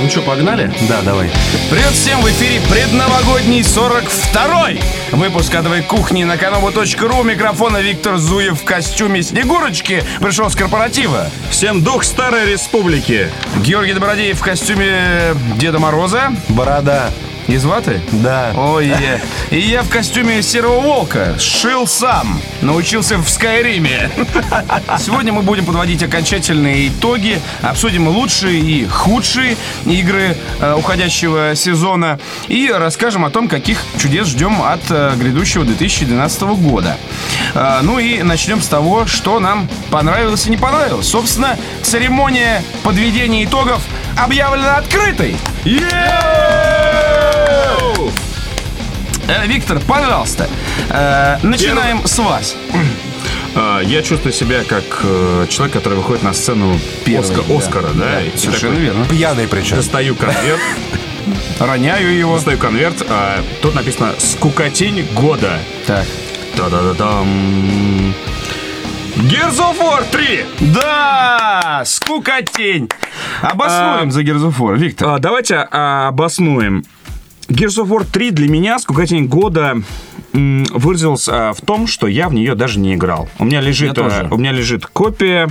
Ну что, погнали? Да, давай. Привет всем! В эфире предновогодний 42-й выпуск адовой кухни на kanobu.ru. У микрофона Виктор Зуев в костюме Снегурочки пришел с корпоратива. Всем дух Старой Республики. Георгий Добродеев в костюме Деда Мороза. Борода. Из ваты? Да. Ой, и я в костюме Серого Волка. Шил сам. Научился в Скайриме. Сегодня мы будем подводить окончательные итоги. Обсудим лучшие и худшие игры э, уходящего сезона. И расскажем о том, каких чудес ждем от э, грядущего 2012 года. Э, ну и начнем с того, что нам понравилось и не понравилось. Собственно, церемония подведения итогов объявлена открытой. Э, Виктор, пожалуйста, э, начинаем с вас. А, Я чувствую себя как э, человек, который выходит на сцену Первый, Оска- да. Оскара, да? Да, и совершенно такой верно. Пьяный причем. Достаю конверт, Роняю его. достаю конверт, а тут написано «Скукотень года». Так. Та-да-да-дам. War 3! Да, скукотень. Обоснуем А, за War, Виктор. А, давайте а, обоснуем. Gears of War 3 для меня скукотень года выразился а, в том, что я в нее даже не играл. У меня лежит, а, у меня лежит копия,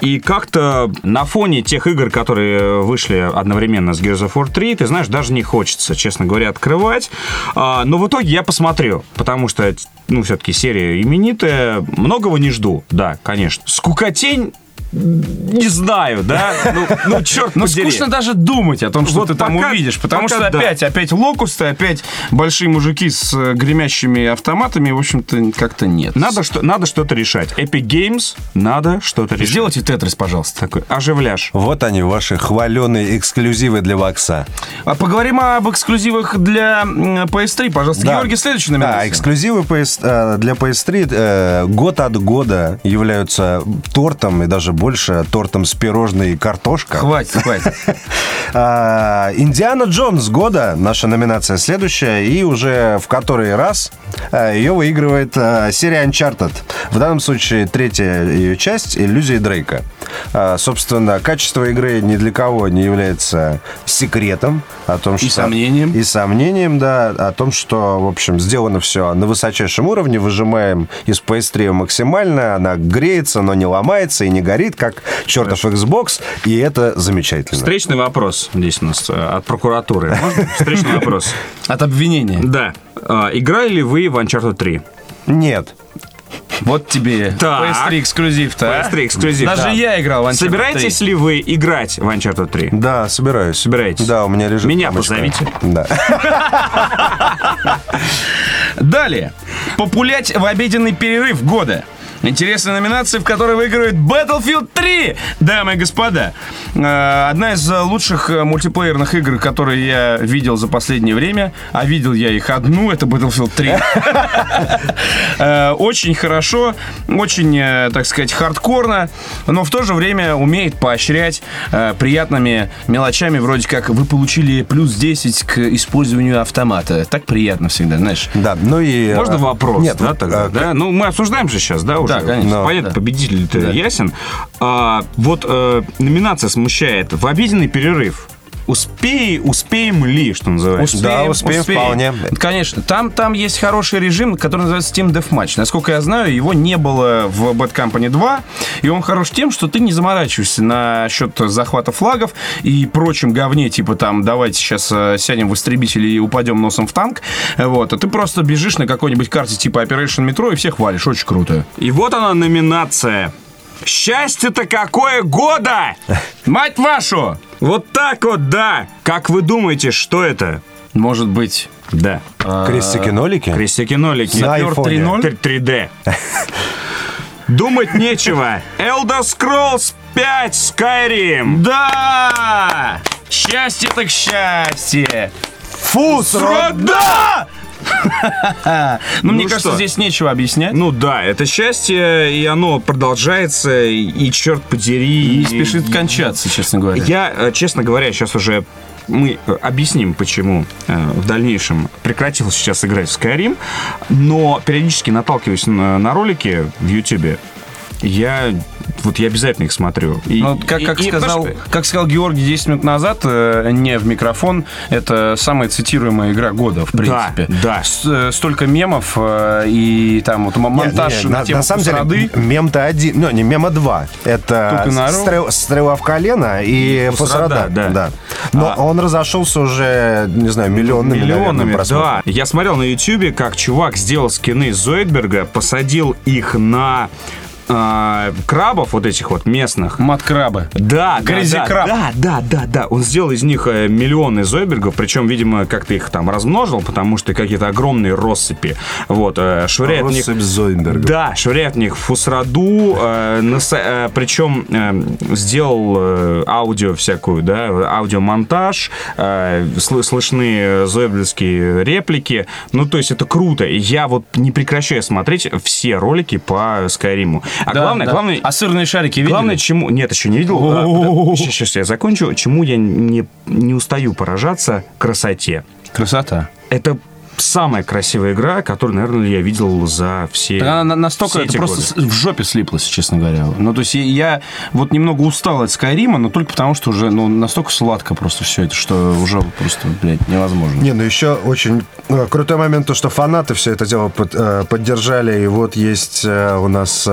и как-то на фоне тех игр, которые вышли одновременно с Gears of War 3, ты знаешь, даже не хочется, честно говоря, открывать. А, но в итоге я посмотрю, потому что, ну, все-таки серия именитая, многого не жду, да, конечно. Скукотень не знаю, да? Ну, ну черт Ну, подери. скучно даже думать о том, что Вот ты там пока- увидишь, потому что да. опять, опять локусты, опять большие мужики с э, гремящими автоматами, в общем-то, как-то нет. Надо, что, надо что-то решать. Epic Games надо что-то решать. Сделайте тетрис, пожалуйста. Такой оживляш. Вот они, ваши хваленые эксклюзивы для Вакса. А поговорим об эксклюзивах для м, PS3, пожалуйста. Да. Георгий, следующий Да, номинация. эксклюзивы PS, э, для PS3 э, год от года являются тортом, и даже больше тортом с пирожной и картошка. Хватит, хватит. А, Индиана Джонс года, наша номинация следующая, и уже в который раз а, ее выигрывает а, серия Uncharted. В данном случае третья ее часть «Иллюзии Дрейка». А, Собственно, качество игры ни для кого не является секретом. О том, что... сомнением. И сомнением, да, о том, что, в общем, сделано все на высочайшем уровне, выжимаем из PS3 максимально, она греется, но не ломается и не горит, как чертов Xbox, и это замечательно. Встречный вопрос здесь у нас э, от прокуратуры. Можно? Встречный вопрос. От обвинения. Да. А, Играли ли вы в Uncharted 3? Нет. Вот тебе Так. PS3 эксклюзив-то. а? PS3 эксклюзив. Даже да. я играл в Uncharted Собираетесь 3. ли вы играть в Uncharted 3? Да, собираюсь. Собираетесь? Да, у меня лежит Меня папочка. позовите. Да. Далее. Популять в обеденный перерыв года. Интересная номинация, в которой выигрывает Battlefield 3, дамы и господа. Э, Одна из лучших э, мультиплеерных игр, которые я видел за последнее время, а видел я их одну, это Battlefield 3. Э, Очень хорошо, очень, так сказать, хардкорно, но в то же время умеет поощрять приятными мелочами, вроде как вы получили плюс 10 к использованию автомата. Так приятно всегда, знаешь. Да, ну и... Можно вопрос, Нет, да, тогда, да? Ну, мы обсуждаем же сейчас, да, уже? Да, конечно. Ну, Понятно, Да. победитель-то Да. ясен. А, вот э, номинация смущает. В обеденный перерыв успей, успеем ли, что называется? Да, успеем вполне. Конечно. Там, там есть хороший режим, который называется Team Deathmatch. Насколько я знаю, его не было в Bad Company 2. И он хорош тем, что ты не заморачиваешься насчет захвата флагов и прочим говне, типа там, давайте сейчас э, сядем в истребитель и упадем носом в танк. Вот. А ты просто бежишь на какой-нибудь карте типа Operation Metro и всех валишь. Очень круто. И вот она номинация. Счастье-то какое года! Мать вашу! Вот так вот, да! Как вы думаете, что это? Может быть... Да. Крестики-нолики? Крестики-нолики. На Сапер айфоне. 3.0? 3D. Думать нечего. Elder Scrolls 5 Skyrim. Да! Счастье так счастье! Фу, срок! Да! Ну, мне Ну кажется, что? здесь нечего объяснять. Ну да, это счастье, и оно продолжается, и, и черт подери. Не спешит кончаться, честно говоря. Я, э, честно говоря, сейчас уже мы э, объясним, почему э, в дальнейшем прекратил сейчас играть в Skyrim, но периодически наталкиваюсь на, на ролики в YouTube. Я вот я обязательно их смотрю. И- Ну, как, и- как, и, сказал, знаешь, как сказал Георгий 10 минут назад, э, не в микрофон, это самая цитируемая игра года, в Да, принципе. да. С- э, столько мемов э, и там вот монтаж Не, не, на, на, тему на самом деле, Фусрады. м- мем-то один, ну, не, мема два. Это стрел- стрела в колено и Фусрада, Фусрада. да. Но А- он разошелся уже, не знаю, миллионными, Миллионами, просмотров. да. Я смотрел на Ютубе, как чувак сделал скины Зоидберга, посадил их на а, крабов вот этих вот местных. Мат-крабы. Да, да, Crazy да, Crab. да, да, да, да. Он сделал из них э, миллионы зойбергов, причем, видимо, как-то их там размножил, потому что какие-то огромные россыпи. Вот, э, швыряет в них... Россыпь Зойнберга. Да, швыряет в них фусраду, э, наса- э, причем э, сделал э, аудио всякую, да, аудиомонтаж, э, сл- слышны зойбельские реплики. Ну, то есть это круто. Я вот не прекращаю смотреть все ролики по Скайриму. А Да, главное, да. главное... А сырные шарики видели? Главное, чему... Нет, еще не видел. Сейчас, сейчас я закончу. Чему я не, не устаю поражаться красоте. Красота. Это самая красивая игра, которую, наверное, я видел за все Она на- настолько все это просто годы. в жопе слиплось, честно говоря. Ну, то есть я- вот немного устал от Скайрима, но только потому, что уже ну, настолько сладко просто все это, что уже просто, блядь, невозможно. Не, ну еще очень э, крутой момент, то, что фанаты все это дело под- э, поддержали. И вот есть э, у нас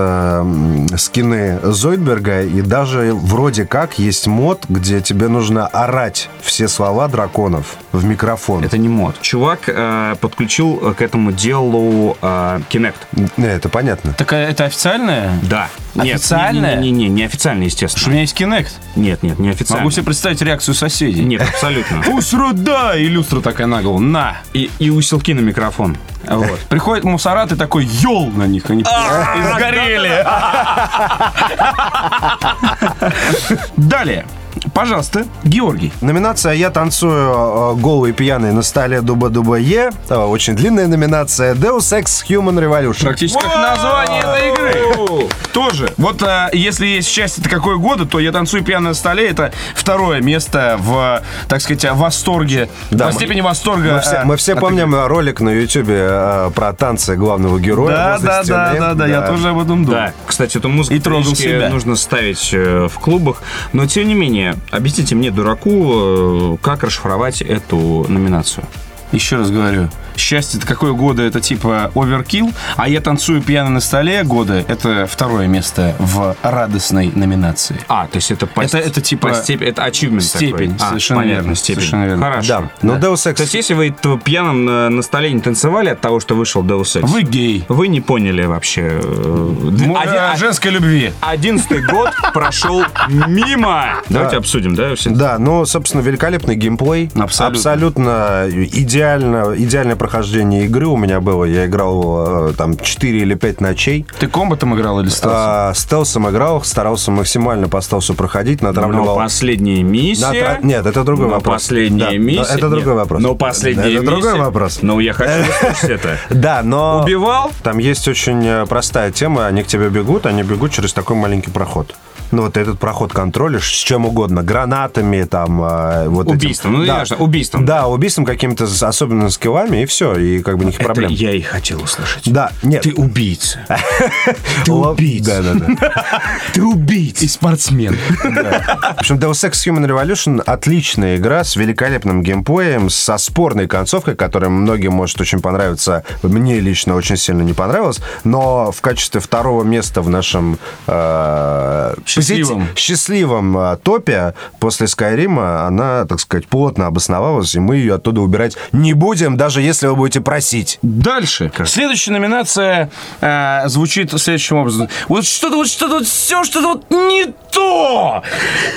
скины Зойдберга, и даже вроде как есть мод, где тебе нужно орать все слова драконов в микрофон. Это не мод. Чувак э, подключил э, к этому делу э, Kinect. Не, это понятно. Так а это официальное? Да. Нет, Официальное? Не, не, не, не официально, Что у естественно. меня есть Kinect. Нет, нет, не официально. Могу себе представить реакцию соседей. Нет, абсолютно. Пусть руда! И люстра такая на голову. На! И, и усилки на микрофон. Вот. Приходит мусорат и такой йол на них. Они А, сгорели. Далее. Пожалуйста, Георгий. Номинация «Я танцую э, голый пьяный на столе дуба-дуба Е». Э, Очень длинная номинация. Deus Ex Human Revolution. Практически как название этой игры. Тоже. Вот а, если есть счастье это какое года, то «Я танцую пьяно на столе» — это второе место в, так сказать, восторге, Да, мы- степени восторга. Мы все, мы все от помним э, ролик на Ютубе э, про танцы главного героя. Да, да, да, да, да, я тоже об этом думал. Да, кстати, эту музыку И трогал периодически себя. нужно ставить э, в клубах. Но, тем не менее, объясните мне, дураку, э, как расшифровать эту номинацию. Еще раз говорю, счастье это какое года, это типа оверкилл, а я танцую пьяно на столе года, это второе место в радостной номинации. А, то есть это по, Это- это типа по степени, это achievement степень, такой. А, совершенно понятно, верно, степень. совершенно верно. Хорошо. Да, но Deus Ex... То есть, если вы т- пьяным на, на столе не танцевали от того, что вышел Deus Ex, Вы гей. вы не поняли вообще. э, один- а- женской любви. Одиннадцатый год прошел мимо. Давайте обсудим, да? Да, ну, собственно, великолепный геймплей. Абсолютно. Абсолютно идеально, идеальное прохождение игры у меня было. Я играл э, там 4 или 5 ночей. Ты комбатом играл или стелсом? А, стелсом играл, старался максимально по стелсу проходить, Но натравливал... последняя миссия... натра- Нет, это другой Но вопрос. последняя Да, миссия... Это другой Нет, вопрос. Но последняя Это другой миссия- вопрос. Ну, я хочу услышать это. Да, но... Убивал? Там есть очень э, простая тема. Они к тебе бегут, они бегут через такой маленький проход. Ну, вот этот проход контролишь с чем угодно. Гранатами, там, э, вот этим. Убийством, ну, да. ясно, убийством. Да, убийством какими-то с- особенно скиллами, и все, и как бы никаких Это проблем. я и хотел услышать. Да, нет. Ты убийца. Ты убийца. Да, да, да. Ты убийца. И спортсмен. В общем, Deus Ex Human Revolution отличная игра с великолепным геймплеем, со спорной концовкой, которая многим может очень понравиться. Мне лично очень сильно не понравилась, но в качестве второго места в нашем э, Счастливом. позити- счастливом э, топе после Скайрима она, так сказать, плотно обосновалась, и мы ее оттуда убирать не будем, даже если вы будете просить. Дальше. Следующая номинация э, звучит следующим образом. Вот что-то, вот что-то, вот все что-то вот не то.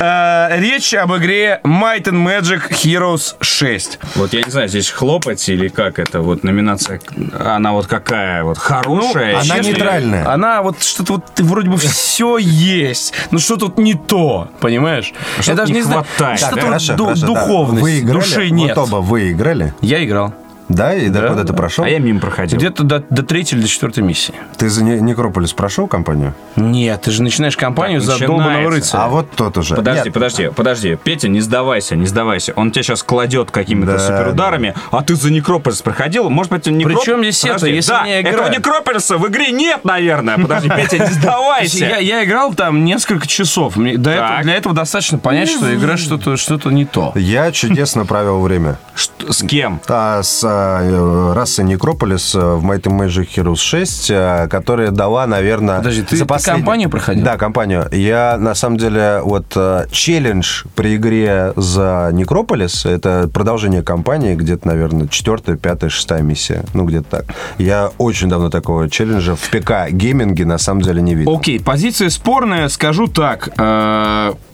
Э, речь об игре Might and Magic Heroes 6. Вот я не знаю, здесь хлопать или как это, вот номинация, она вот какая, вот хорошая. она честная. нейтральная. Она вот что-то вот вроде бы все есть, но что тут не то, понимаешь? Что-то не знаю, хватает, Что-то да? вот Хорошо, ду- хорошо, да. духовность, Вы играли? души нет. Вот оба вы играли? Я играл. Да, и Да, докуда ты да. прошел? А я мимо проходил. Где-то до, до третьей или до четвертой миссии. Ты за Не- Некрополис прошел компанию? Нет, ты же начинаешь кампанию Так, за долбанного рыцаря. А вот тот уже. Подожди, Нет, подожди, подожди. Петя, не сдавайся, не сдавайся. Он тебя сейчас кладет какими-то Да, суперударами, а ты за Некрополис проходил. Может быть, Некрополис... Причем здесь это, Подожди, если да, не этого играю? Некрополиса в игре нет, наверное. Подожди, Петя, не сдавайся. Я, я играл там несколько часов. Мне до этого- для этого достаточно понять, что игра что-то что не то. Я чудесно провел время. С кем? А, с а, э, расой Некрополис э, в Might and Magic Heroes 6, э, которая дала, наверное... Подожди, ты- ты кампанию проходил? Да, кампанию. Я, на самом деле, вот э, челлендж при игре за Некрополис, это продолжение кампании, где-то, наверное, четвертая, пятая, шестая миссия. Ну, где-то так. Я очень давно такого челленджа в ПК-гейминге, на самом деле, не видел. Окей, позиция спорная, скажу так.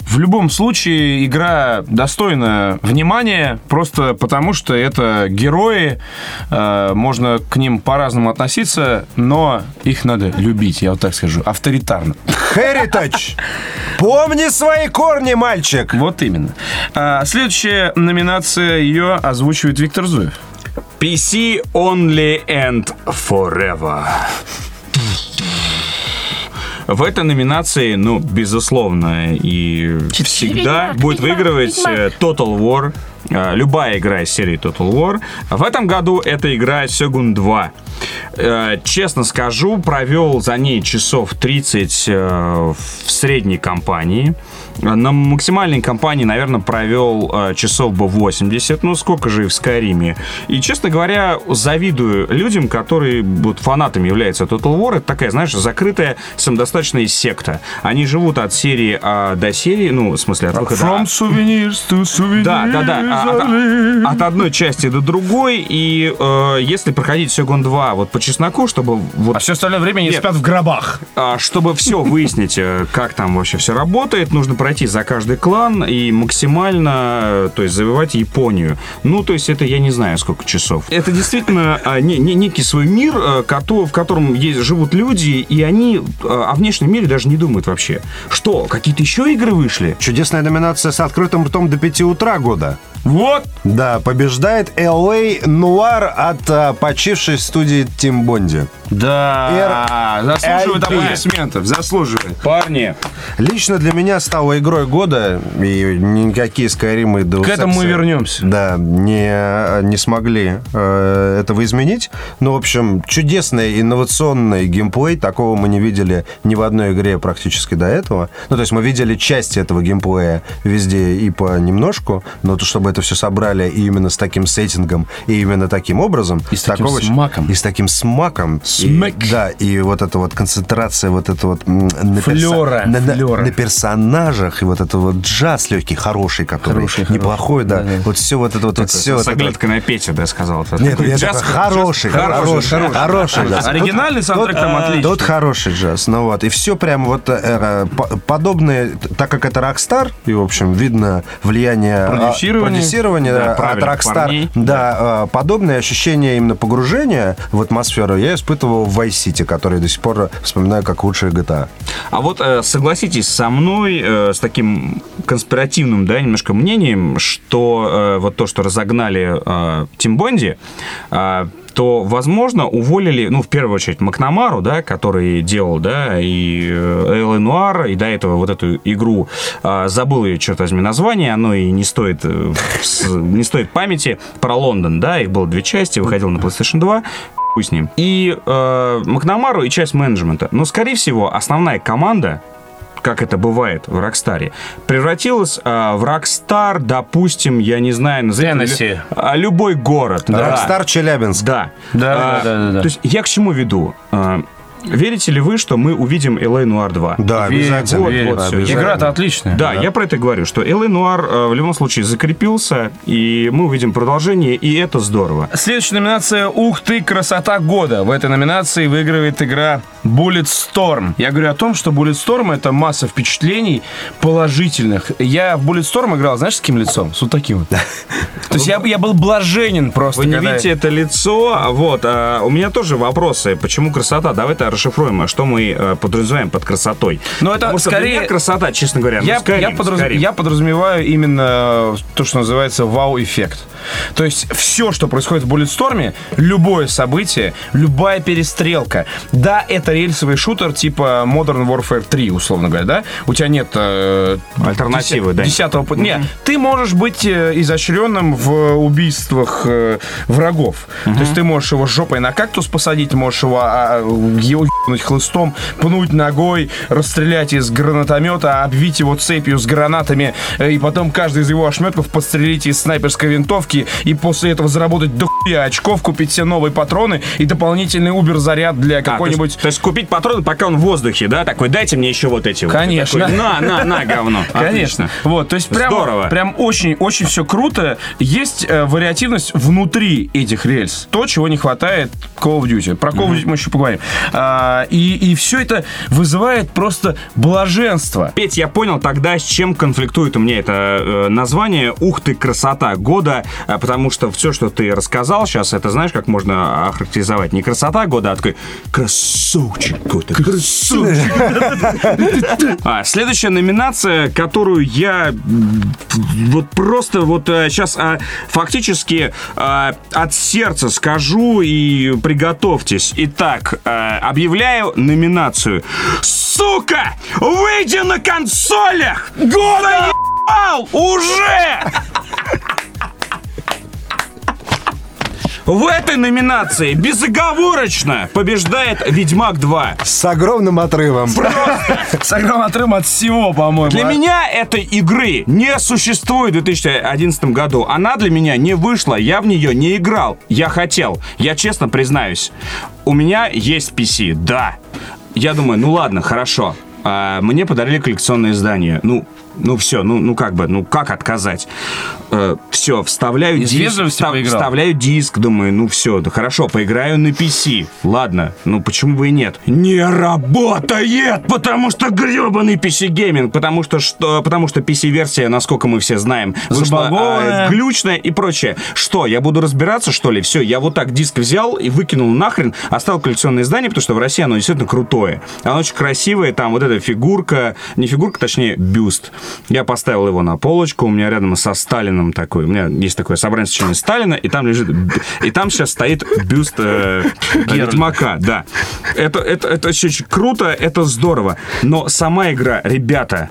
В любом случае, игра достойна внимания, просто потому что это герои, э, можно к ним по-разному относиться, но их надо любить, я вот так скажу, авторитарно. Heritage! Помни свои корни, мальчик! Вот именно. А, следующая номинация, ее озвучивает Виктор Зуев. PC Only and Forever. В этой номинации, ну, безусловно, и всегда будет выигрывать э, Total War. э, Любая игра из серии Total War. В этом году это игра Сёгун 2. Э, Честно скажу, провел за ней часов 30 э, в средней компании. На максимальной компании, наверное, провел э, часов бы 80. Ну, сколько же и в Скайриме. И, честно говоря, завидую людям, которые вот, фанатами являются Total War. Это такая, знаешь, закрытая самодостаточная секта. Они живут от серии а, до серии, ну, в смысле, от выхода. From souvenirs to souvenirs. Да, да, да. А- От, от одной части до другой. И э, если проходить Сёгун 2 вот по чесноку, чтобы вот А все остальное время они Нет. спят в гробах. а, чтобы все выяснить, э, как там вообще все работает, нужно пройти за каждый клан и максимально, э, то есть, завоевать Японию. Ну, то есть, это я не знаю, сколько часов. Это действительно а, не- не- некий свой мир, э, в котором есть, живут люди, и они э, о внешнем мире даже не думают вообще. Что, какие-то еще игры вышли? Чудесная номинация с открытым ртом до 5 утра года. Вот. Да, побеждает LA Noir от а, почившей студии Тим Бонди. Да, заслуживает RIP. аплодисментов, заслуживает. Парни, Лично для меня стала игрой года, и никакие Skyrim и Deus К этому мы вернемся. Да, не, не смогли э, этого изменить. Ну, в общем, чудесный инновационный геймплей. Такого мы не видели ни в одной игре практически до этого. Ну, то есть мы видели части этого геймплея везде и понемножку, но то, чтобы это все собрали и именно с таким сеттингом, и именно таким образом. И с таким такого- смаком. И с таким смаком. Смак. И, да, и вот эта вот концентрация, вот это вот... на перса- Флёра, на- на- флёра. на персонажах, и вот это вот джаз легкий, хороший, который Хороший, хороший. неплохой, да. Да-да. Вот все вот это вот, вот все вот с это. оглядкой на Петю, да, сказал. Нет, Такой я джаз- такой хороший, джаз- хороший, хороший, джаз. Оригинальный саундтрек там Тут- отличный. Тут хороший джаз, ну вот, и все прям вот э, э, по- подобные, так как это Rockstar, и, в общем, видно влияние... а, Продюсирование. Продюсирование, Да, да, от Rockstar. парней. Да, э, подобное ощущение именно погружения в атмосферу я испытывал в Vice City, который до сих пор вспоминаю как лучшая GTA. А вот э, согласитесь со мной э, с таким конспиративным, да, немножко мнением, что э, вот то, что разогнали Тим Бонди, то, возможно, уволили, ну, в первую очередь, Макнамару, да, который делал, да, и Элла Нуар, и до этого вот эту игру, э, забыл ее, черт возьми, название, оно и не стоит, э, не стоит памяти, про Лондон, да, их было две части, выходил на PlayStation 2, хуй с ним. И э, Макнамару и часть менеджмента. Но, скорее всего, основная команда, как это бывает в Rockstar е, превратилась э, в Rockstar, допустим, я не знаю, лю- а, любой город. да. Rockstar Челябинск. Да. Да, А, да, да, да, да. То есть я к чему веду? А, Верите ли вы, что мы увидим L.A. Noire 2? Да, обязательно. Вот, Верю. вот. Обязательно. Игра-то отличная. Да, я про это говорю, что L.A. Noire э, в любом случае закрепился, и мы увидим продолжение, и это здорово. Следующая номинация «Ух ты, красота года». В этой номинации выигрывает игра Bulletstorm. Я говорю о том, что Bulletstorm — это масса впечатлений положительных. Я в Bulletstorm играл, знаешь, с каким лицом? С вот таким вот. То есть я, я был блаженен просто. Вы не когда- видите это лицо, вот. а у меня тоже вопросы. Почему красота? Давай-то расшифруем, а что мы э, подразумеваем под красотой. Но это Потому что скорее- меня красота, честно говоря, ну, Я, Skyrim, я, подраз- Skyrim. я подразумеваю именно то, что называется вау-эффект. То есть все, что происходит в Bulletstorm, любое событие, любая перестрелка. Да, это рельсовый шутер типа Modern Warfare 3, условно говоря, да? У тебя нет... э, Альтернативы, деся- да. Десятого... пу- Нет, ты можешь быть э, изощренным в убийствах э, врагов. То есть ты можешь его жопой на кактус посадить, можешь его, а, его ебнуть хлыстом, пнуть ногой, расстрелять из гранатомета, обвить его цепью с гранатами, э, и потом каждый из его ошметков подстрелить из снайперской винтовки, и после этого заработать до хуя очков, купить все новые патроны и дополнительный убер-заряд для А, то, какой-нибудь... есть, то есть купить патроны, пока он в воздухе, да? Такой, дайте мне еще вот эти. вот». Конечно. На, на, на, говно. Конечно. Отлично. Вот, то есть прям, Здорово. прям очень, очень все круто. Есть э, вариативность внутри этих рельс. То, чего не хватает Call of Duty. Про Call of Duty мы еще поговорим. А, и, и все это вызывает просто блаженство. Петь, я понял тогда, с чем конфликтует у меня это э, название «Ух ты, красота года», э, потому что все, что ты рассказал сейчас, это знаешь, как можно охарактеризовать? Не красота года, а такой красавчик года. Красавчик. А, следующая номинация, которую я вот просто вот сейчас фактически а, от сердца скажу и приготовьтесь. Итак, а, номинацию. Сука! Выйди на консолях! Года! Уже! В этой номинации безоговорочно побеждает Ведьмак 2. С огромным отрывом. С огромным отрывом от всего, по-моему. Для А- меня этой игры не существует в 2011 году. Она для меня не вышла, я в нее не играл. Я хотел, я честно признаюсь. У меня есть PC, да. Я думаю, ну ладно, хорошо. А, мне подарили коллекционное издание. Ну, ну все, ну, ну как бы, ну как отказать? Все, вставляю Из диск, встав- вставляю диск, думаю, ну все, да хорошо, поиграю на PC. Ладно, ну почему бы и нет? Не работает, потому что гребаный PC гейминг, потому что, что, потому что PC-версия, насколько мы все знаем, вышла а, глючная и прочее. Что, я буду разбираться, что ли? Все, я вот так диск взял и выкинул нахрен, оставил коллекционное издание, потому что в России оно действительно крутое. Оно очень красивое, там вот эта фигурка, не фигурка, точнее, бюст. Я поставил его на полочку, у меня рядом со Сталином такой, у меня есть такое собрание сочинений Сталина, и там лежит, и там сейчас стоит бюст э, Ведьмака, да. Это, это, это очень круто, это здорово. Но сама игра, ребята,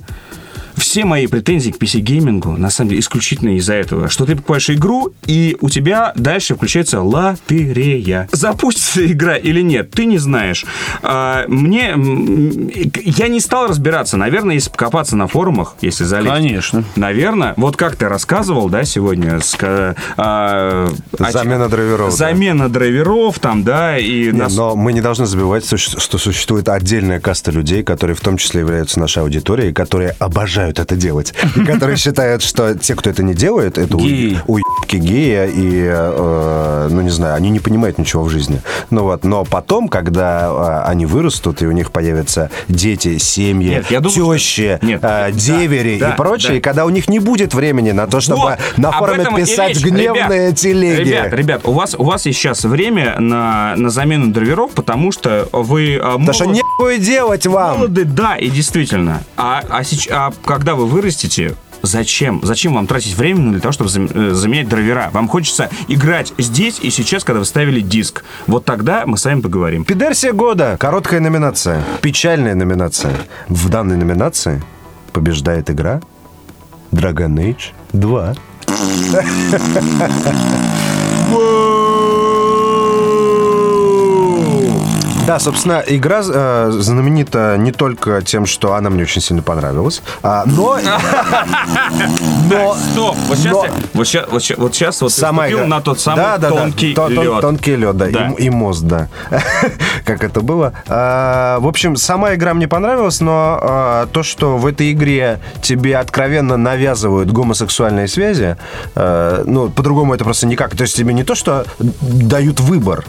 все мои претензии к PC-геймингу, на самом деле, исключительно из-за этого, что ты покупаешь игру, и у тебя дальше включается лотерея. Запустится игра или нет, ты не знаешь. А, мне... Я не стал разбираться. Наверное, если покопаться на форумах, если залезть... Конечно. Наверное, вот как ты рассказывал, да, сегодня, с, а, а, Замена драйверов, да. Замена драйверов там, да, и... Не, нас- но мы не должны забывать, что существует отдельная каста людей, которые в том числе являются нашей аудиторией, которые обожают это делать. И которые считают, что те, кто это не делает, это уебки гея, и, э, ну, не знаю, они не понимают ничего в жизни. Ну вот, но потом, когда э, они вырастут, и у них появятся дети, семьи, тещи, э, девери и прочее, когда у них не будет времени на то, чтобы на форуме писать гневные телеги. Ребят, ребят, у вас, у вас есть сейчас время на, на замену драйверов, потому что вы Потому что нехуй делать вам. молоды, да, и действительно. А, а, сеч- а когда вы вырастете, Зачем? Зачем вам тратить время для того, чтобы э, заменять драйвера? Вам хочется играть здесь и сейчас, когда вы ставили диск. Вот тогда мы с вами поговорим. Пидерсия года. Короткая номинация. Печальная номинация. В данной номинации побеждает игра Dragon Age 2. Да, собственно, игра э, знаменита не только тем, что она мне очень сильно понравилась, а, но... но Стоп! Вот сейчас, Но- вот сейчас, вот сейчас, вот сейчас вот ты Сама игра. на тот самый Да, да, да. тонкий Тон- тон- лед. Тонкий лед, да. Да. И, и мост, да. как это было. А, в общем, сама игра мне понравилась, но а, то, что в этой игре тебе откровенно навязывают гомосексуальные связи, а, ну, по-другому это просто никак. То есть тебе не то, что дают выбор,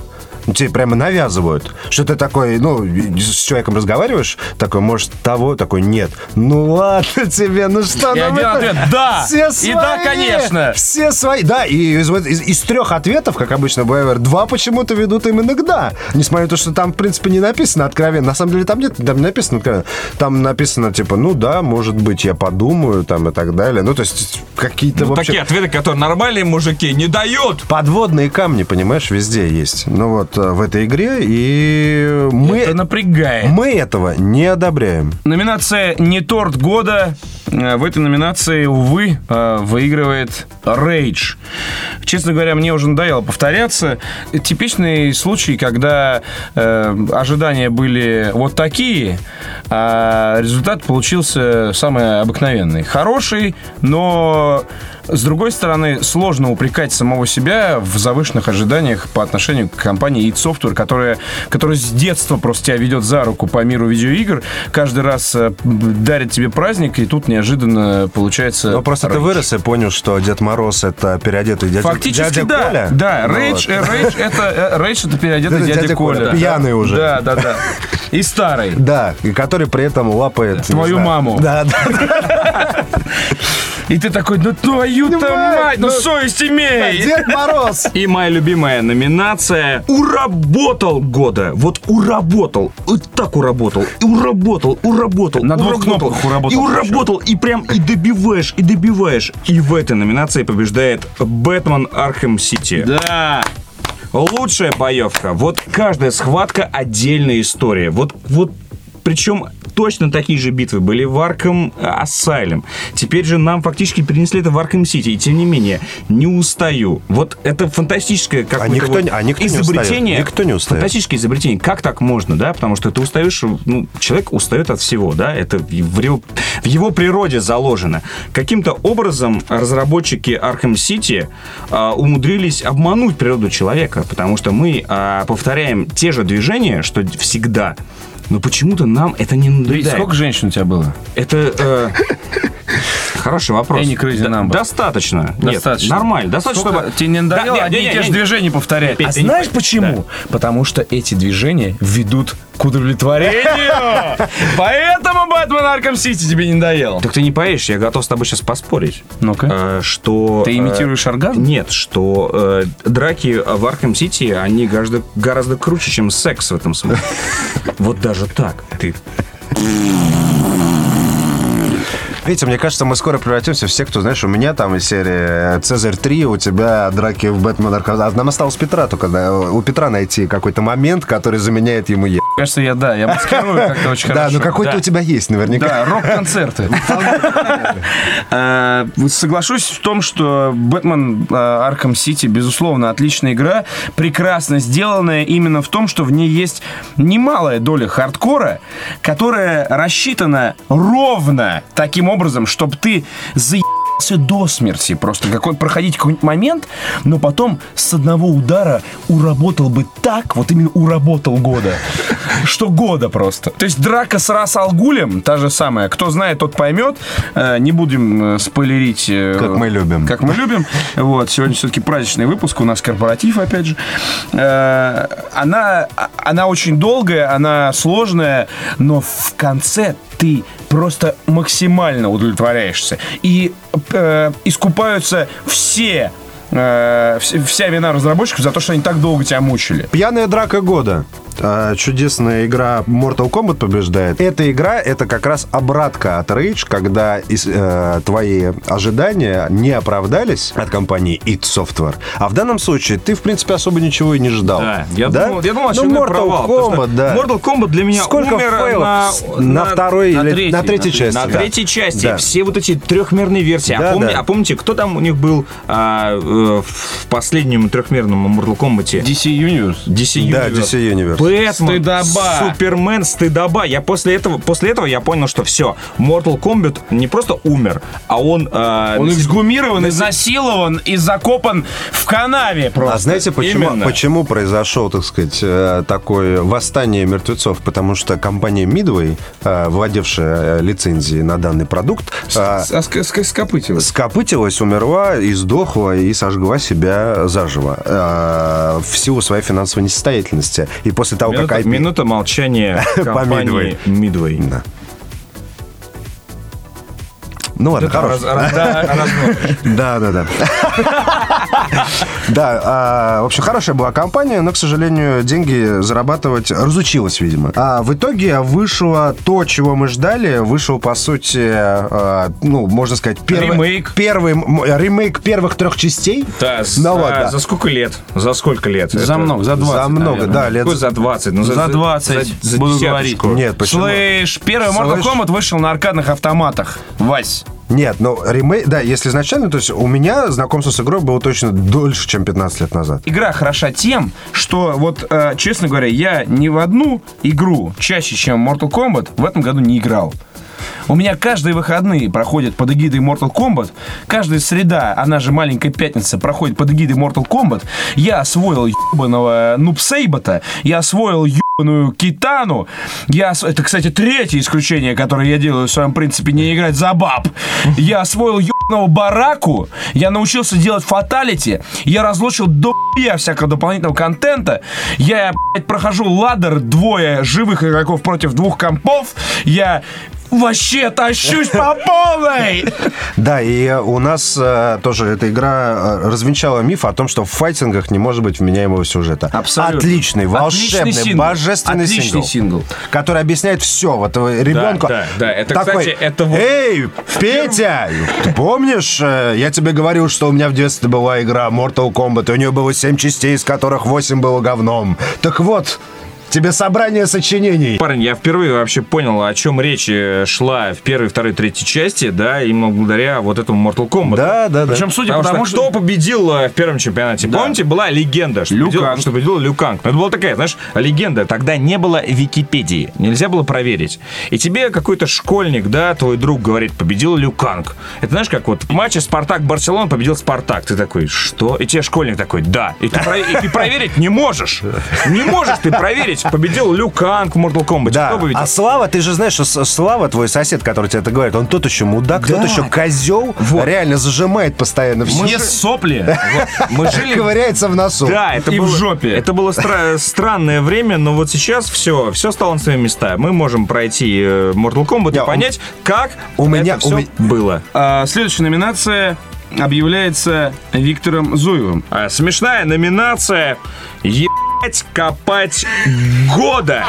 Ну, тебе прямо навязывают. Что ты такой, ну, с человеком разговариваешь, такой, может, того, такой, нет. Ну ладно тебе, ну что И нам один это- ответ «да». Все И свои. «да, конечно». Все свои. Да, и из, из- из трех ответов, как обычно BioWare, два почему-то ведут именно к «да». Несмотря на то, что там, в принципе, не написано откровенно. На самом деле там нет, там не написано откровенно. Там написано, типа, ну да, может быть, я подумаю, там и так далее. Ну, то есть какие-то, в общем, Такие ответы, которые нормальные мужики не дают. подводные камни, понимаешь, везде есть. Ну вот э, в этой игре, и мы, Это напрягает. мы этого не одобряем. Номинация «Не торт года». Э, В этой номинации, увы, э, выигрывает Rage. Честно говоря, мне уже надоело повторяться. Типичный случай, когда э, ожидания были вот такие, а результат получился самый обыкновенный. Хороший, но с другой стороны, сложно упрекать самого себя в завышенных ожиданиях по отношению к компании id Software, которая, которая с детства просто тебя ведет за руку по миру видеоигр, каждый раз э, дарит тебе праздник, и тут неожиданно получается... Ну, просто ты Rage. вырос и понял, что Дед Мороз это переодетый дядя, Фактически, дядя да. Коля. Да, Ну Рейдж, вот. э, Рейдж это, э, Рейдж это переодетый Это дядя, дядя Коля, Коля. пьяный уже. Да, да, да. И старый. Да, и который при этом лапает... Твою маму. Да, да. И ты такой, ну твою-то Понимаю, мать, ну ну, совесть имей. Дед Мороз. И моя любимая номинация «Уработал года». Вот уработал. Вот так уработал. И уработал, уработал. На двух кнопках уработал И уработал. И прям и добиваешь, и добиваешь. И в этой номинации побеждает «Бэтмен Архем Сити». Да. Лучшая боевка. Вот каждая схватка отдельная история. Вот, вот причем точно такие же битвы были в Arkham Asylum. Теперь же нам фактически перенесли это в Arkham City. И тем не менее, не устаю. Вот это фантастическое какое-то никто вот не- а никто не изобретение. устает. Никто не устает. Фантастическое изобретение. Как так можно, да? Потому что ты устаешь, ну, человек устает от всего, да? Это в его, в его природе заложено. Каким-то образом разработчики Arkham City а, умудрились обмануть природу человека, потому что мы а, повторяем те же движения, что всегда. Но почему-то нам это не Да и надоедает. сколько женщин у тебя было? Это э, хороший вопрос. Any crazy Да- number. Достаточно. Нет, Достаточно. нормально. Достаточно, Сколько- чтобы... Тебе не надоело Да, одни не, и не, те же не, не. движения повторять? Петь, А не знаешь пой- почему? Потому что эти движения ведут к удовлетворению. Поэтому Бэтмен Арком Сити тебе не надоел. Так ты не поешь, я готов с тобой сейчас поспорить. Ну-ка. Э, что... Ты э, имитируешь оргазм? Нет, что э, драки в Арkham Сити, они гораздо, гораздо круче, чем секс в этом смысле. Вот даже так. Ты Видите, мне кажется, мы скоро превратимся в все, кто, знаешь, у меня там из серии Цезарь 3, у тебя драки в Бэтмен. А Нам осталось Петра только, да, у Петра найти какой-то момент, который заменяет ему е. Кажется, я, да, я маскирую как-то очень Да, хорошо. ну какой-то Да. у тебя есть наверняка. Да, рок-концерты. Э, Соглашусь в том, что Бэтмен Арkham Сити, безусловно, отличная игра, прекрасно сделанная именно в том, что в ней есть немалая доля хардкора, которая рассчитана ровно таким образом, чтобы ты заебался до смерти. Просто какой проходить какой-нибудь момент, но потом с одного удара уработал бы так, вот именно уработал года, что года просто. То есть драка с Рас Алгулем, та же самая. Кто знает, тот поймет. Э, Не будем э, спойлерить. э, Как мы любим. Как мы любим. Вот, сегодня все-таки праздничный выпуск, у нас корпоратив, опять же. Она, она очень долгая, она сложная, но в конце ты просто максимально удовлетворяешься. И э, искупаются все э, вс- вся вина разработчиков за то, что они так долго тебя мучили. Пьяная драка года. А, Чудесная игра Mortal Kombat побеждает. Эта игра это как раз обратка от Rage, когда из- э, твои ожидания не оправдались от компании id Software. А в данном случае ты, в принципе, особо ничего и не ждал. Да, я Да? думал, я думал, Ну, Mortal провал. Kombat, да. Mortal Kombat для меня Сколько умер фейлов на, на, второй на или третьей, на третьей на части? На да. третьей части Да. все вот эти трехмерные версии. Да, а, помни- да. а помните, кто там у них был а, э, в последнем трехмерном Mortal Kombat? DC Universe. DC Да, Universe. DC Universe. Бэтмен, Стыдоба. Супермен, стыдоба. Я после этого, после этого я понял, что все, Mortal Kombat не просто умер, а он... э, Он эксгумирован, изнасилован и закопан в канаве просто. А знаете, почему, Именно. почему произошел, так сказать, э, такое восстание мертвецов? Потому что компания Midway, э, владевшая э, лицензией на данный продукт, А ск- ск- скопытилось. скопытилась, умерла и сдохла, и сожгла себя заживо в силу своей финансовой несостоятельности. И после того, Минута, как IP... минута молчания компании Midway. Да. Ну ладно, хорош. Да. Да, да, да. А, в общем, хорошая была компания, но, к сожалению, деньги зарабатывать разучилась, видимо. А в итоге вышло то, чего мы ждали. Вышел, по сути, а, ну, можно сказать, первый... Ремейк. Первый ремейк первых трех частей. Да, за, Ну вот, да. за сколько лет? За сколько лет? За Это- много, за 20. За много, наверное. да, лет... Какой за 20? Ну, За 20, за- за буду десяточку. говорить. Нет, почему? Слышь, первый Mortal. Kombat вышел на аркадных автоматах. Вась. Нет, ну, ремейк... Да, если изначально, то есть у меня знакомство с игрой было точно дольше, чем 15 лет назад. Игра хороша тем, что вот, э, честно говоря, я ни в одну игру чаще, чем Mortal Kombat, в этом году не играл. У меня каждые выходные проходят под эгидой Mortal Kombat. Каждая среда, она же маленькая пятница, проходит под эгидой Mortal Kombat. Я освоил ебаного Нупсейбата, я освоил ебаную Китану. Я ос- Это, кстати, третье исключение, которое я делаю в своем принципе не играть за баб. Я освоил ебаного Бараку, я научился делать фаталити, я разлучил до всякого дополнительного контента. Я, блядь, прохожу ладер, двое живых игроков против двух компов. Я вообще тащусь по полной. Да, и у нас э, тоже эта игра э, развенчала миф о том, что в файтингах не может быть вменяемого сюжета. Абсолютно. Отличный, волшебный, сингл. божественный Отличный сингл. сингл. Который объясняет все. Вот э, ребенку... да, да, это, такой, кстати, это вот- Эй, Петя, ты помнишь, я тебе говорил, что у меня в детстве была игра Mortal Kombat, и у нее было 7 частей, из которых 8 было говном. Так вот, тебе собрание сочинений. Парень, я впервые вообще понял, о чем речь э, шла в первой, второй, третьей части, да, именно благодаря вот этому Mortal Kombat. Да, да, да. Причем, судя по тому, что кто победил э, в первом чемпионате? Помните, была легенда, что, Лю победил, Канг. что победил Лю Канг. Это была такая, знаешь, легенда. Тогда не было Википедии. Нельзя было проверить. И тебе какой-то школьник, да, твой друг говорит, победил Лю Канг. Это знаешь, как вот в матче Спартак-Барселона победил Спартак. Ты такой, что? И тебе школьник такой, да. И ты, про- и ты проверить не можешь. Не можешь ты проверить, победил Лю Канг в Mortal Kombat. Да, Кто победил? а Слава, ты же знаешь, что Слава, твой сосед, который тебе это говорит, он тот еще мудак, тот еще козел, реально зажимает постоянно все. Мне сопли. Мы жили Ковыряется в носу. Да, это И было, в жопе. Это было стра- странное время, но вот сейчас все, все стало на свои места. Мы можем пройти э, Mortal Kombat Я- и понять, как у меня- у все было. А, Следующая номинация объявляется Виктором Зуевым. А, смешная номинация «Ебать копать года».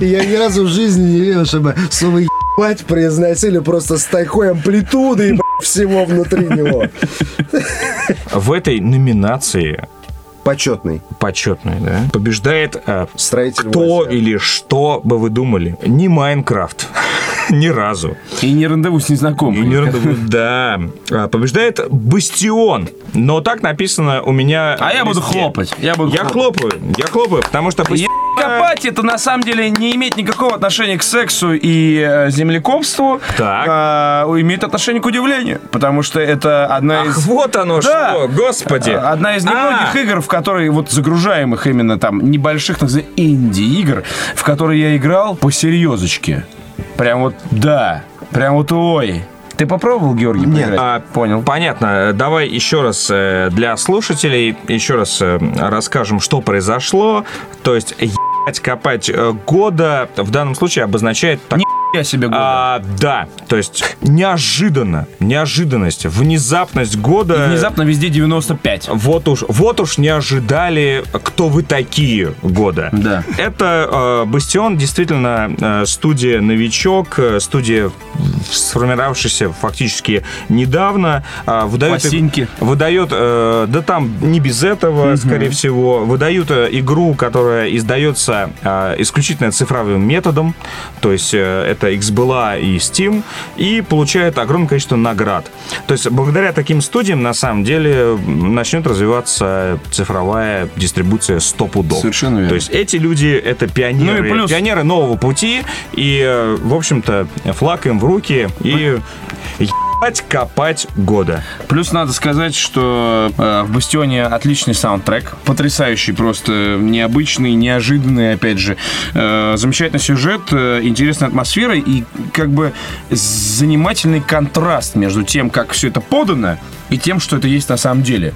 Я ни разу в жизни не видел, чтобы слово ебать произносили просто с такой амплитудой всего внутри него. В этой номинации Почетный. почетной, да, побеждает э, Строитель кто Вася. или что бы вы думали? Не Майнкрафт. Ни разу. И не рандеву с И незнакомым. не рандеву- Да. А, Побеждает Бастион. Но так написано у меня. А я буду хлопать. Я буду Я хлопаю. Я хлопаю, потому что Копать это на самом деле не имеет никакого отношения к сексу и э, землекопству. Так. А, имеет отношение к удивлению. Потому что это одна Ах, из... вот оно Да. что, господи. А, Одна из немногих А, игр, в которые вот загружаемых именно там небольших, так сказать, инди-игр, в которые я играл по серьезочке. Прям вот, да. Прям вот ой. Ты попробовал, Георгий, Нет. поиграть? А, Понял. Понятно. Давай еще раз э, для слушателей еще раз э, расскажем, что произошло. То есть копать э, года в данном случае обозначает так- Я себе года. А, да, то есть неожиданно, неожиданность, внезапность года. Внезапно везде 95. Вот уж, вот уж не ожидали, кто вы такие года. Да. Это э, Бастион, действительно, э, студия новичок, э, студия сформировавшийся фактически недавно, а, выдает, Пластинки. выдает, э, да там не без этого, скорее всего, выдают э, игру, которая издается э, исключительно цифровым методом, то есть э, это XBLA и Steam, и получает огромное количество наград. То есть благодаря таким студиям, на самом деле, начнет развиваться цифровая дистрибуция 100 пудов. Совершенно верно. То есть эти люди, это пионеры, Ну и плюс- пионеры нового пути, и, э, в общем-то, флаг им в руки, и ебать копать года. Плюс надо сказать, что э, в Бастионе отличный саундтрек, потрясающий, просто необычный, неожиданный, опять же, Э, замечательный сюжет, э, интересная атмосфера и как бы занимательный контраст между тем, как все это подано, и тем, что это есть на самом деле.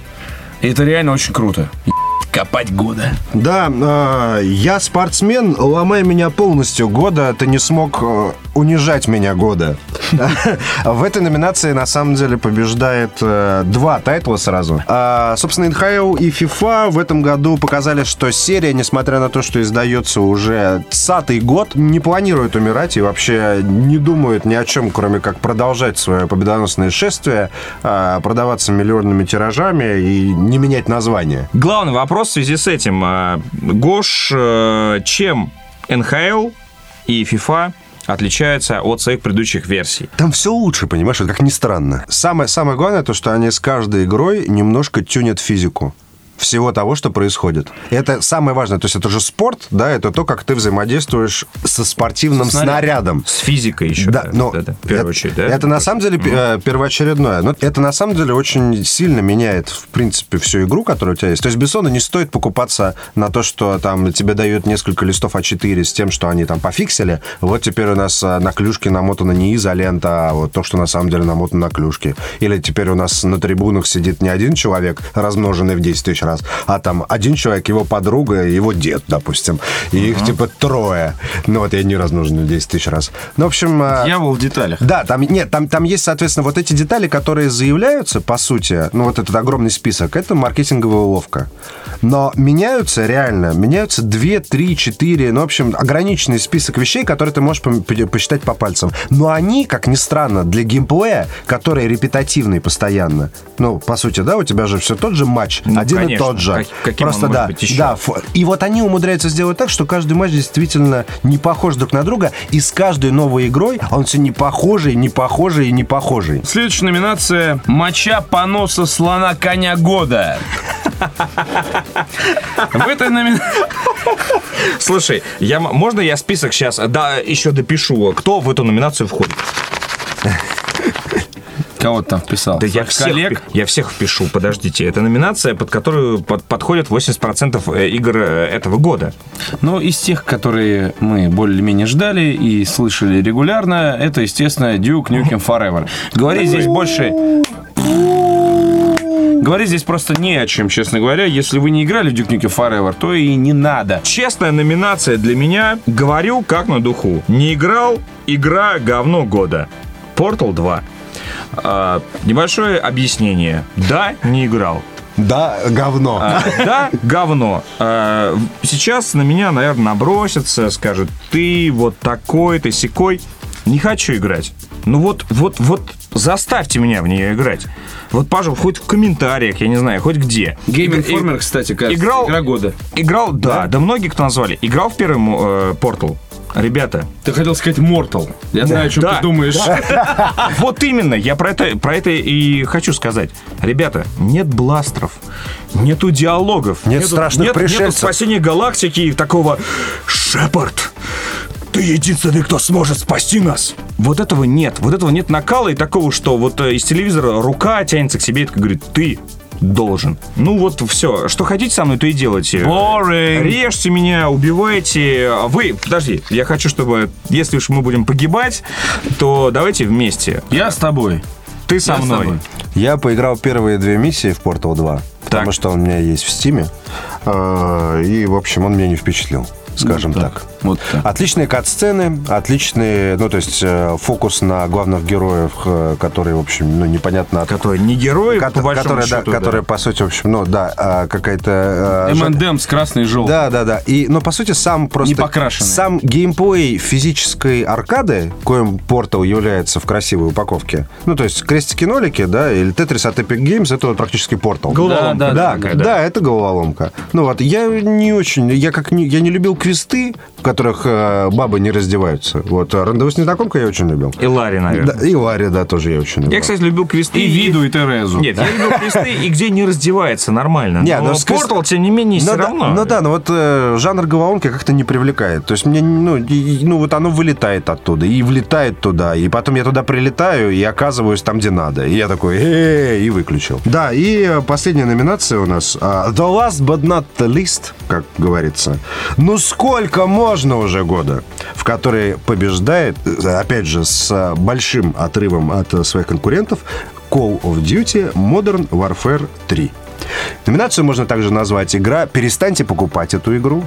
И это реально очень круто. Ебать, Копать года. Да, э, я спортсмен, ломай меня полностью года, ты не смог э, унижать меня года. В этой номинации на самом деле побеждает э, два тайтла сразу. А, собственно, НХЛ и FIFA в этом году показали, что серия, несмотря на то, что издается уже сатый год, не планирует умирать и вообще не думает ни о чем, кроме как продолжать свое победоносное шествие, а, продаваться миллионными тиражами и не менять название. Главный вопрос в связи с этим. а, Гош, э, чем НХЛ и FIFA отличаются от своих предыдущих версий? Там все лучше, понимаешь, это как ни странно. Самое, самое главное то, что они с каждой игрой немножко тюнят физику всего того, что происходит. Это самое важное. То есть это же спорт, да, это то, как ты взаимодействуешь со спортивным снарядом. снарядом. С физикой еще. Да, но это, в первую это, очередь, да? это на самом деле э, первоочередное. Но это на самом деле очень сильно меняет, в принципе, всю игру, которая у тебя есть. То есть Бессону не стоит покупаться на то, что там тебе дают несколько листов А4 с тем, что они там пофиксили. Вот теперь у нас э, на клюшке намотана не изолента, а вот то, что на самом деле намотано на клюшке. Или теперь у нас на трибунах сидит не один человек, размноженный в 10 тысяч раз, а там один человек, его подруга, его дед, допустим. И их типа трое. Ну вот я не размноженный в 10 тысяч раз. Ну, в общем... э, Дьявол в деталях. да, там нет, там, там есть, соответственно, вот эти детали, которые заявляются, по сути, ну, вот этот огромный список, это маркетинговая уловка. Но меняются реально, меняются 2, 3, 4, ну, в общем, ограниченный список вещей, которые ты можешь по- посчитать по пальцам. Но они, как ни странно, для геймплея, который репетативный постоянно, ну, по сути, да, у тебя же все тот же матч, Ну, один и конечно. тот же. Как- каким он Просто может да, быть еще? да, И вот они умудряются сделать так, что каждый матч действительно не похож друг на друга, и с каждой новой игрой он все не похожий, не похожий и не похожий. Следующая номинация «Моча поноса слона коня года». В этой номинации... Слушай, я, можно я список сейчас, да, еще допишу, кто в эту номинацию входит? Кого ты там вписал? Да я всех, коллег? я всех впишу, подождите. Это номинация, под которую под- подходят 80% э, игр э, этого года. Ну, из тех, которые мы более-менее ждали и слышали регулярно, это, естественно, Duke Nukem Forever. Говорить здесь больше... Говорить здесь просто не о чем, честно говоря. Если вы не играли в Duke Nukem Forever, то и не надо. Честная номинация для меня. Говорю как на духу. Не играл, игра говно года. Portal 2. А, небольшое объяснение. Да, не играл. Да, говно. А, да, говно. А, сейчас на меня, наверное, набросятся, скажут, ты вот такой, ты секой. Не хочу играть. Ну вот, вот, вот заставьте меня в нее играть. Вот, пожалуйста, хоть в комментариях, я не знаю, хоть где. Game Иг- Informer, кстати, кажется, играл- игра года. Играл, да, да, многие кто назвали. Играл в первый э, Portal. Ребята, Ты хотел сказать Mortal. Я знаю, о чем Да. ты думаешь. вот именно, я про это, про это и хочу сказать. Ребята, нет бластеров, нету диалогов. Нет нету- страшных нет, пришельцев. Нету спасения галактики и такого «Шепард, ты единственный, кто сможет спасти нас». Вот этого нет. Вот этого нет накала и такого, что вот э, из телевизора рука тянется к себе и говорит «ты должен». Ну вот все. Что хотите со мной, то и делайте. Boring. Режьте меня, убивайте. Вы, подожди, я хочу, чтобы, если уж мы будем погибать, то давайте вместе. Я с тобой. Ты со Я с мной. тобой. Я поиграл первые две миссии в Portal 2, потому что он у меня есть в Стиме. А, И, в общем, он меня не впечатлил. Скажем Вот так. так. Вот так. Отличные кат-сцены, отличные, ну, то есть э, фокус на главных героев, э, которые, в общем, ну, непонятно... от- Которые не герои, Кото- по которые, да, счету. да. которые, по сути, в общем, ну, да, а, какая-то... э, жа- M&M с красной и желтой. Да, да, да. И, но по сути сам просто... Не покрашенный. Сам геймплей физической аркады, коим Portal является в красивой упаковке. Ну, то есть крестики-нолики, да, или Tetris от Epic Games, это вот практически Portal. Головоломка Да, Да, такая, да, это головоломка. Ну вот, я не очень, я как не, я не любил квесты, в которых э, бабы не раздеваются. Вот, а рандеву с незнакомкой я очень любил. И Ларри, наверное. Да, и Ларри, да, тоже я очень любил. Я, кстати, любил квесты. И Виду, и Терезу. Нет, я любил квесты, и где не раздевается нормально. Не, но ну, с квест- Portal, тем не менее, все ну, да, равно. ну да, ну вот э, жанр головоломки как-то не привлекает. То есть мне, ну, ну вот оно вылетает оттуда и влетает туда, и потом я туда прилетаю и оказываюсь там, где надо. И я такой, э и выключил. Да, и э, последняя номинация у нас. а, The last but not the least, как говорится. Ну сколько можно уже года, в который побеждает, э, опять же, с э, большим отрывом от э, своих конкурентов, Call of Duty Modern Warfare 3. Номинацию можно также назвать игра «Перестаньте покупать эту игру».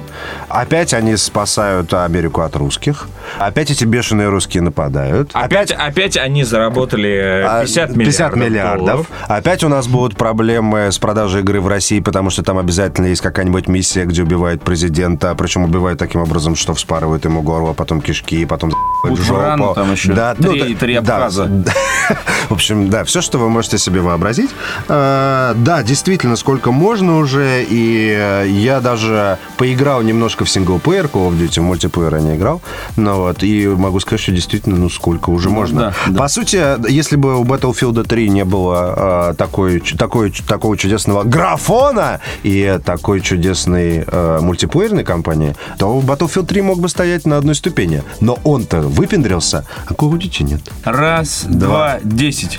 Опять они спасают Америку от русских. Опять эти бешеные русские нападают. Опять, опять они заработали э, А, 50 миллиардов. 50 миллиардов. долларов. Опять у нас будут проблемы с продажей игры в России, потому что там обязательно есть какая-нибудь миссия, где убивают президента, причем убивают таким образом, что вспарывают ему горло, потом кишки, потом жопу. там еще. Да, Три- да, три да. Абхаза. В общем, да, все, что вы можете себе вообразить. Э, Да, действительно, сколько можно уже, и э, я даже поиграл немножко в синглплеер Call of Duty, в мультиплеер я не играл, но вот, и могу сказать, что действительно, ну, сколько уже можно. да, да. По сути, если бы у Battlefield 3 не было э, такой, такой, такого чудесного графона и такой чудесной э, мультиплеерной кампании, то Battlefield 3 мог бы стоять на одной ступени. Но он-то выпендрился, а Call of Duty нет. Раз, два, десять.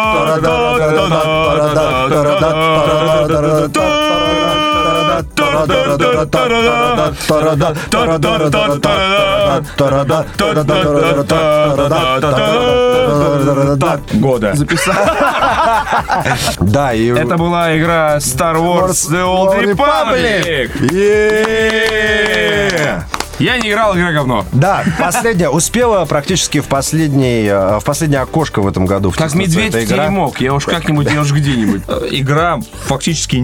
Года. Записал. Да, и... Это была игра Star Wars The Old Republic. Е-е-е! Я не играл, игра говно. Да, последняя. Успела практически в, последний, э, в последнее окошко в этом году Как медведь в игра. теремок. Я уж как-нибудь, я уж где-нибудь. Э, Игра фактически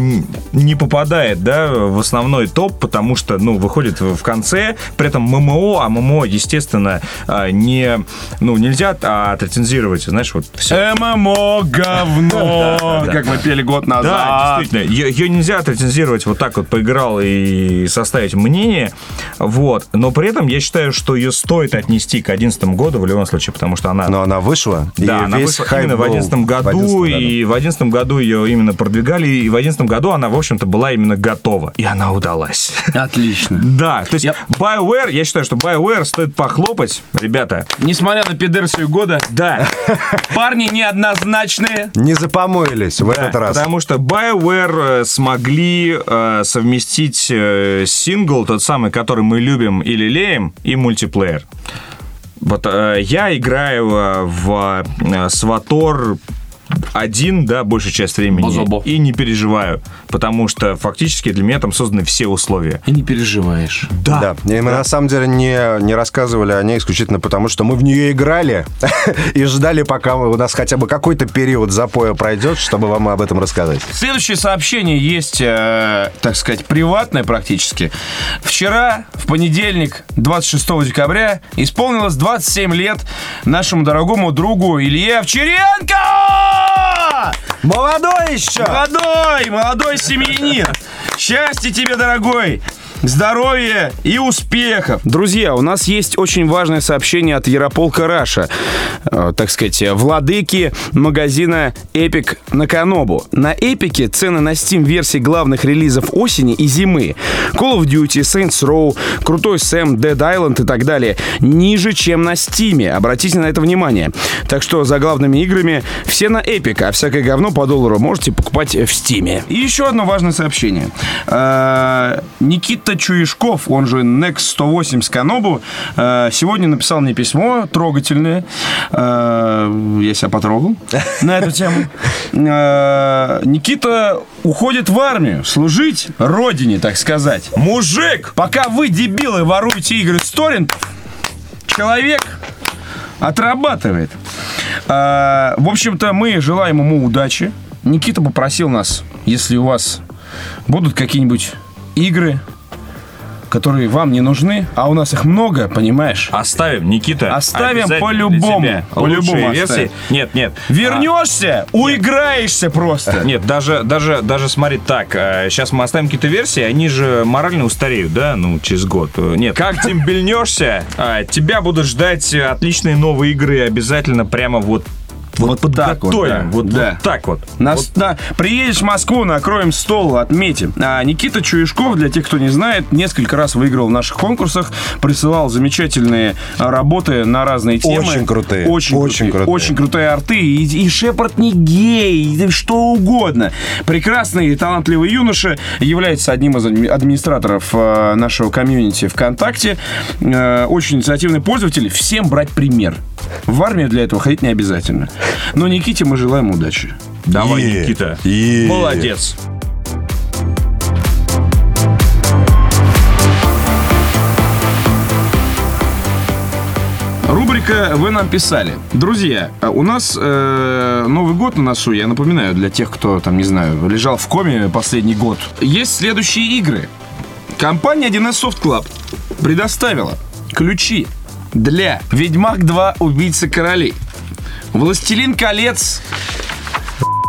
не попадает, да, в основной топ, потому что, ну, выходит в конце, при этом ММО, а ММО, естественно, а, не, ну, нельзя а, отрецензировать, знаешь, вот все. ММО говно. Как мы пели год Да, назад. действительно. Ее, нельзя отрецензировать вот так вот поиграл и составить мнение. Вот. Но при этом я считаю, что ее стоит отнести к 2011 году в любом случае, потому что она... Но она вышла. и да, она весь вышла хайп именно в был 2011 году, 11 и в 2011 году ее именно продвигали, и в 2011 году она, в общем-то, была именно готова. И она удалась. Отлично. Да, то есть BioWare, я считаю, что BioWare стоит похлопать, ребята. Несмотря на пидерсию года, Да, парни неоднозначные. Не запомоились в этот раз. Потому что BioWare э, смогли э, совместить э, сингл, тот самый, который мы любим и лелеем, и мультиплеер. Вот э, я играю э, в э, Сватор один, да, большую часть времени. Бозобо. И не переживаю, потому что фактически для меня там созданы все условия. И не переживаешь. Да. И мы на самом деле не, не рассказывали о ней исключительно потому, что мы в нее играли и ждали, пока у нас хотя бы какой-то период запоя пройдет, чтобы вам об этом рассказать. Следующее сообщение есть, э, так сказать, приватное практически. Вчера, в понедельник, 26 декабря, исполнилось 27 лет нашему дорогому другу Илье Овчаренко! Молодой еще! Молодой, молодой семьянин. Счастья тебе, дорогой. Здоровья и успехов! Друзья, у нас есть очень важное сообщение от Ярополка Раша, э, так сказать, владыки магазина Epic на Канобу. На Эпике цены на Steam версии главных релизов осени и зимы Call of Duty, Saints Row, Крутой Сэм, Dead Island и так далее ниже, чем на Steam. Обратите на это внимание. Так что за главными играми все на Epic, а всякое говно по доллару можете покупать в Steam. И еще одно важное сообщение. Э, Никит Никита Чуешков, он же Next 108 с Канобу, э, сегодня написал мне письмо трогательное. Э, Я себя потрогал на эту тему. Э, Никита уходит в армию служить родине, так сказать. Мужик! Пока вы, дебилы, воруете игры с торрентов, человек отрабатывает. В общем-то, мы желаем ему удачи. Никита попросил нас, если у вас будут какие-нибудь игры, которые вам не нужны, а у нас их много, понимаешь? Оставим, Никита. Оставим по-любому. По-любому версии. Нет, нет. Вернешься, уиграешься просто. А, Нет, даже, даже, даже смотри так, сейчас мы оставим какие-то версии, они же морально устареют, да, ну, через год. Э, Нет, как дембельнешься, а, тебя будут ждать э, отличные новые игры обязательно прямо вот Вот так вот, да. Вот, Да. вот так вот. Нас, да, приедешь в Москву, накроем стол, отметим. А Никита Чуешков, для тех, кто не знает, несколько раз выиграл в наших конкурсах, присылал замечательные а, работы на разные темы. Очень крутые, Очень, очень крутые. крутые. Очень крутые арты. И, и Шепард не гей, и что угодно. Прекрасный и талантливый юноша является одним из адми- администраторов э, нашего комьюнити ВКонтакте. Э, очень инициативный пользователь. Всем брать пример. В армию для этого ходить не обязательно. Но Никите мы желаем удачи. Давай, Е, Никита. е. Молодец. Рубрика «Вы нам писали». Друзья, а у нас э, Новый год на носу, я напоминаю, для тех, кто, там, не знаю, лежал в коме последний год. Есть следующие игры. Компания 1С Soft Club предоставила ключи для «Ведьмак 2. Убийца королей», «Властелин колец»,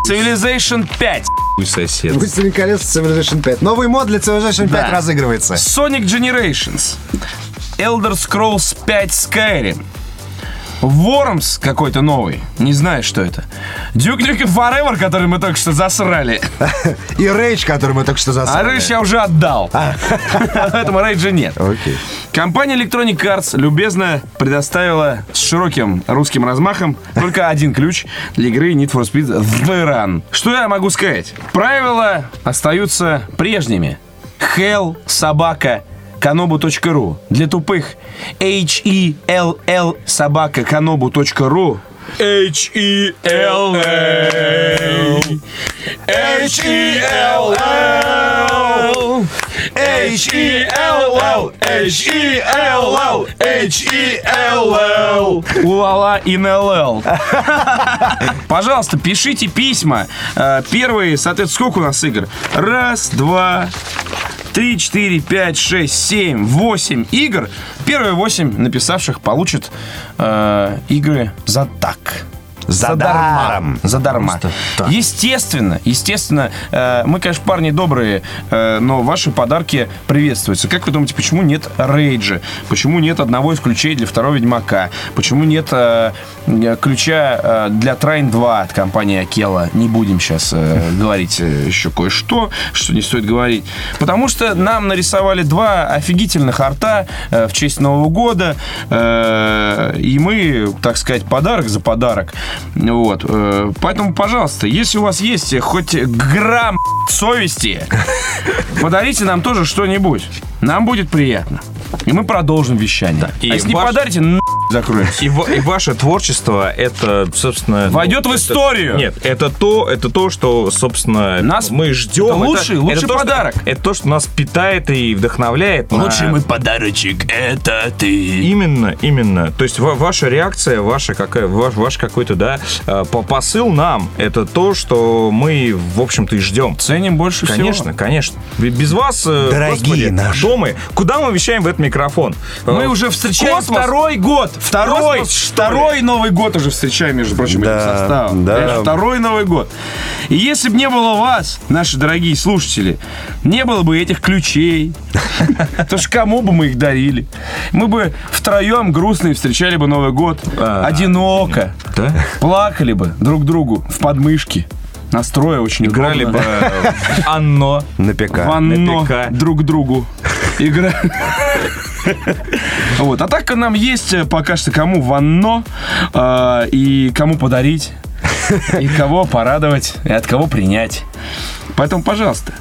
«Civilization 5», Хуй сосед. «Властелин колец» Civilization 5. Новый мод для Civilization 5 Да. разыгрывается. Sonic Generations, Elder Scrolls 5 Skyrim, Worms какой-то новый, не знаю, что это. Duke Nukem Forever, который мы только что засрали. И Рейдж, который мы только что А засрали. Рейдж я уже отдал. Поэтому Рейджа нет. Окей. Компания Electronic Arts любезно предоставила с широким русским размахом только один ключ для игры Need for Speed The Run. Что я могу сказать? Правила остаются прежними. Hell, собака, kanobu.ru. Для тупых H-E-L-L, собака, kanobu.ru. H-E-L-L. H-E-L-L. H-E-L-L. H-E-L-L. H-E-L-L. Улала НЛЛ. Пожалуйста, пишите письма. Э, Первые, соответственно, сколько у нас игр? Раз, два, три, четыре, пять, шесть, семь, восемь игр. Первые восемь написавших получат э, игры за так. Задаром. Задарма. Просто так. Естественно, естественно, э, мы, конечно, парни добрые, э, но ваши подарки приветствуются. Как вы думаете, почему нет Рейджа? Почему нет одного из ключей для второго Ведьмака? Почему нет э, э, ключа э, для Трайн 2 от компании Акела? Не будем сейчас говорить э, еще кое-что, что не стоит говорить. Потому что нам нарисовали два офигительных арта э, в честь Нового года, э, и мы, так сказать, подарок за подарок. Вот. э, Поэтому, пожалуйста, если у вас есть хоть грамм совести, подарите нам тоже что-нибудь. Нам будет приятно. И мы продолжим вещание. И а если не ваш- подарите, на закроемся. И, и ваше творчество это, собственно... ну, Войдет в это- историю. Нет, это то, это то, что, собственно, Нас- мы ждем. это лучший- лучший то, что- подарок. это то, что нас питает и вдохновляет. на- Лучший мой подарочек – это ты. Именно, именно. То есть ва- ваша реакция, ваша какая, ваш, ваш какой-то, да, по- посыл нам, это то, что мы, в общем-то, и ждем. Ценим больше Конечно, всего. конечно. Ведь Без вас, э, Дорогие господи, наши. мы? Куда мы вещаем в этот микрофон? Мы Э, уже встречаем космос? второй год. Второй, Космос, второй Новый год уже встречаем, между прочим, Да, этим составом. да. Второй Новый год. И если бы не было вас, наши дорогие слушатели, не было бы этих ключей, то ж кому бы мы их дарили? Мы бы втроем грустные встречали бы Новый год. А. Одиноко. Плакали бы друг другу в подмышки. Настроя очень Играли бы удобно. э, Anno. На ПК. в ПК. друг другу. Игра. Вот. А так нам есть э, пока что кому в оно э, и кому подарить, и кого порадовать, и от кого принять. Поэтому, пожалуйста,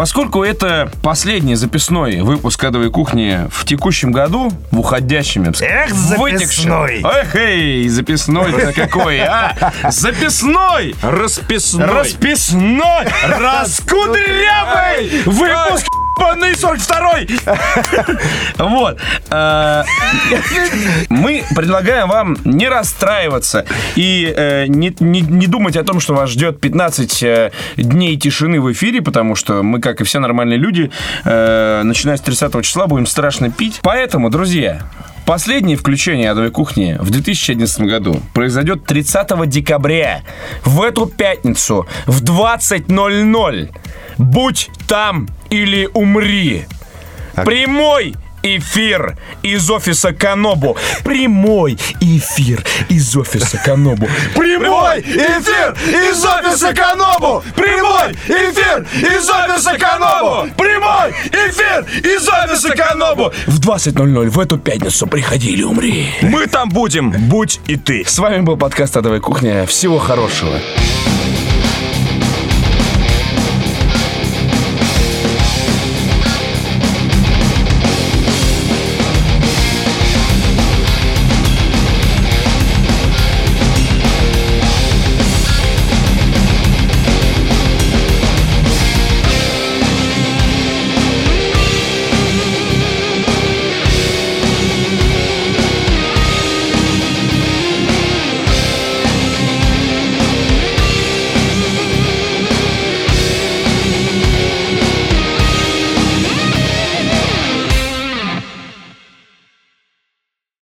Поскольку это последний записной выпуск «Адовой кухни» в текущем году, в уходящем, я бы сказал, Эх, записной. Эх, эй, записной-то какой, а? Записной! Расписной. Расписной! Раскудрявый! Выпуск ебаный 42 Вот. Э, Мы предлагаем вам не расстраиваться и э, не, думать о том, что вас ждет 15 э, дней тишины в эфире, потому что мы, как и все нормальные люди, начиная с 30 числа будем страшно пить. Поэтому, друзья, Последнее включение «Адовой кухни» в 2011 году произойдет 30 декабря. В эту пятницу в 20.00. Будь там или умри. Прямой эфир из офиса Канобу. Прямой эфир из офиса Канобу. Прямой эфир из офиса Канобу. Прямой эфир из офиса Канобу. Прямой эфир из офиса Канобу. В 20.00 в эту пятницу приходи или умри. Мы там будем, будь и ты. С вами был подкаст «Адовая кухня». Всего хорошего.